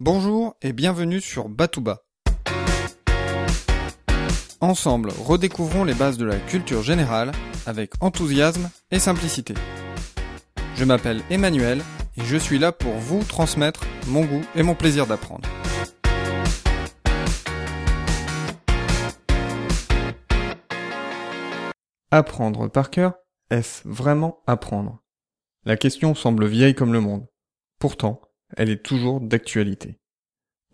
Bonjour et bienvenue sur Batouba. Ensemble, redécouvrons les bases de la culture générale avec enthousiasme et simplicité. Je m'appelle Emmanuel et je suis là pour vous transmettre mon goût et mon plaisir d'apprendre. Apprendre par cœur, est-ce vraiment apprendre? La question semble vieille comme le monde. Pourtant, elle est toujours d'actualité.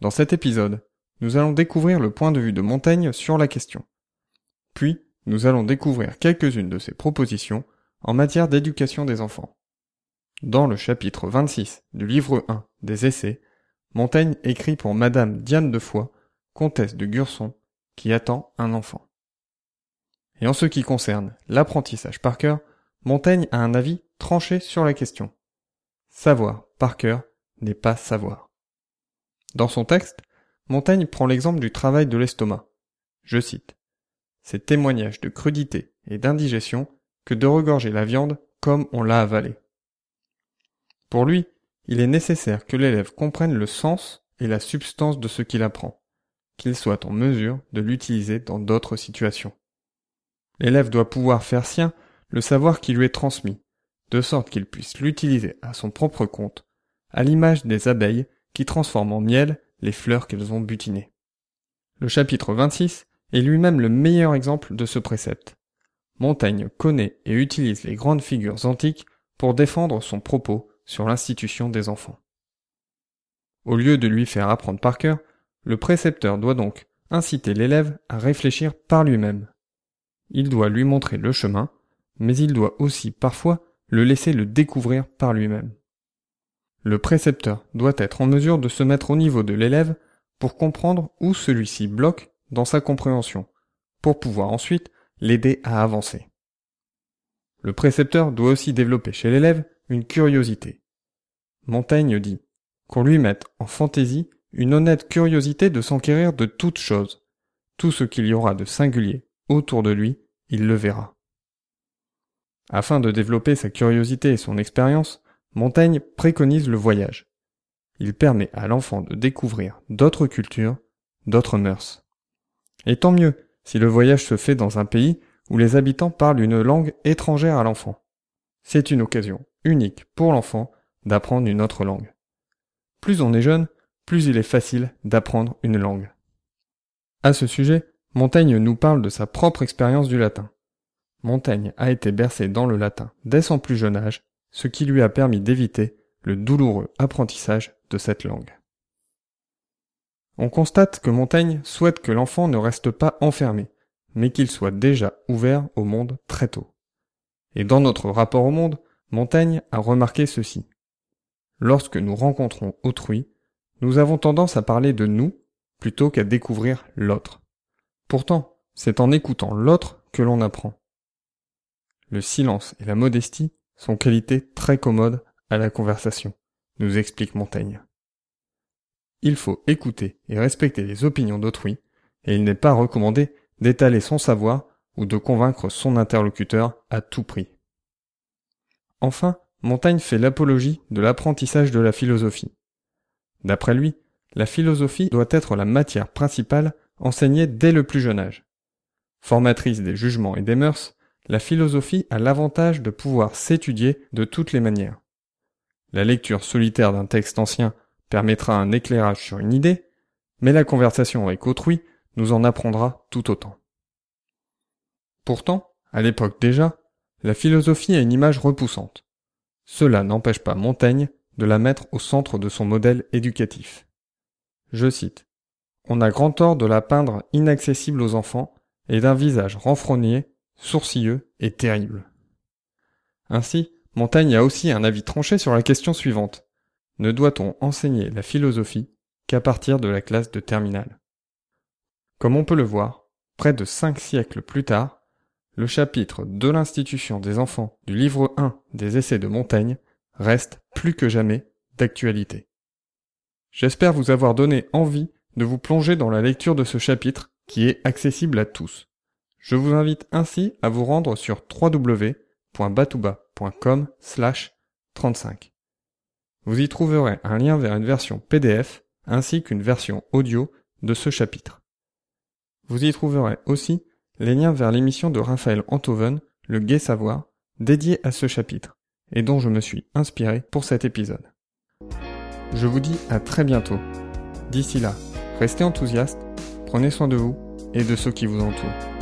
Dans cet épisode, nous allons découvrir le point de vue de Montaigne sur la question. Puis, nous allons découvrir quelques-unes de ses propositions en matière d'éducation des enfants. Dans le chapitre 26 du livre 1 des Essais, Montaigne écrit pour Madame Diane de Foix, comtesse de Gurson, qui attend un enfant. Et en ce qui concerne l'apprentissage par cœur, Montaigne a un avis tranché sur la question. Savoir par cœur n'est pas savoir. Dans son texte, Montaigne prend l'exemple du travail de l'estomac. Je cite. C'est témoignage de crudité et d'indigestion que de regorger la viande comme on l'a avalée. Pour lui, il est nécessaire que l'élève comprenne le sens et la substance de ce qu'il apprend, qu'il soit en mesure de l'utiliser dans d'autres situations. L'élève doit pouvoir faire sien le savoir qui lui est transmis, de sorte qu'il puisse l'utiliser à son propre compte à l'image des abeilles qui transforment en miel les fleurs qu'elles ont butinées. Le chapitre 26 est lui-même le meilleur exemple de ce précepte. Montaigne connaît et utilise les grandes figures antiques pour défendre son propos sur l'institution des enfants. Au lieu de lui faire apprendre par cœur, le précepteur doit donc inciter l'élève à réfléchir par lui-même. Il doit lui montrer le chemin, mais il doit aussi parfois le laisser le découvrir par lui-même. Le précepteur doit être en mesure de se mettre au niveau de l'élève pour comprendre où celui-ci bloque dans sa compréhension, pour pouvoir ensuite l'aider à avancer. Le précepteur doit aussi développer chez l'élève une curiosité. Montaigne dit qu'on lui mette en fantaisie une honnête curiosité de s'enquérir de toutes choses. Tout ce qu'il y aura de singulier autour de lui, il le verra. Afin de développer sa curiosité et son expérience, Montaigne préconise le voyage. Il permet à l'enfant de découvrir d'autres cultures, d'autres mœurs. Et tant mieux si le voyage se fait dans un pays où les habitants parlent une langue étrangère à l'enfant. C'est une occasion unique pour l'enfant d'apprendre une autre langue. Plus on est jeune, plus il est facile d'apprendre une langue. À ce sujet, Montaigne nous parle de sa propre expérience du latin. Montaigne a été bercé dans le latin dès son plus jeune âge ce qui lui a permis d'éviter le douloureux apprentissage de cette langue. On constate que Montaigne souhaite que l'enfant ne reste pas enfermé, mais qu'il soit déjà ouvert au monde très tôt. Et dans notre rapport au monde, Montaigne a remarqué ceci. Lorsque nous rencontrons autrui, nous avons tendance à parler de nous plutôt qu'à découvrir l'autre. Pourtant, c'est en écoutant l'autre que l'on apprend. Le silence et la modestie sont qualités très commodes à la conversation, nous explique Montaigne. Il faut écouter et respecter les opinions d'autrui, et il n'est pas recommandé d'étaler son savoir ou de convaincre son interlocuteur à tout prix. Enfin, Montaigne fait l'apologie de l'apprentissage de la philosophie. D'après lui, la philosophie doit être la matière principale enseignée dès le plus jeune âge. Formatrice des jugements et des mœurs, la philosophie a l'avantage de pouvoir s'étudier de toutes les manières. La lecture solitaire d'un texte ancien permettra un éclairage sur une idée, mais la conversation avec autrui nous en apprendra tout autant. Pourtant, à l'époque déjà, la philosophie a une image repoussante. Cela n'empêche pas Montaigne de la mettre au centre de son modèle éducatif. Je cite. On a grand tort de la peindre inaccessible aux enfants et d'un visage renfrogné sourcilleux et terrible. Ainsi, Montaigne a aussi un avis tranché sur la question suivante. Ne doit-on enseigner la philosophie qu'à partir de la classe de terminale? Comme on peut le voir, près de cinq siècles plus tard, le chapitre de l'institution des enfants du livre 1 des essais de Montaigne reste plus que jamais d'actualité. J'espère vous avoir donné envie de vous plonger dans la lecture de ce chapitre qui est accessible à tous. Je vous invite ainsi à vous rendre sur www.batouba.com 35. Vous y trouverez un lien vers une version PDF ainsi qu'une version audio de ce chapitre. Vous y trouverez aussi les liens vers l'émission de Raphaël Antoven, Le Gai Savoir, dédiée à ce chapitre, et dont je me suis inspiré pour cet épisode. Je vous dis à très bientôt. D'ici là, restez enthousiastes, prenez soin de vous et de ceux qui vous entourent.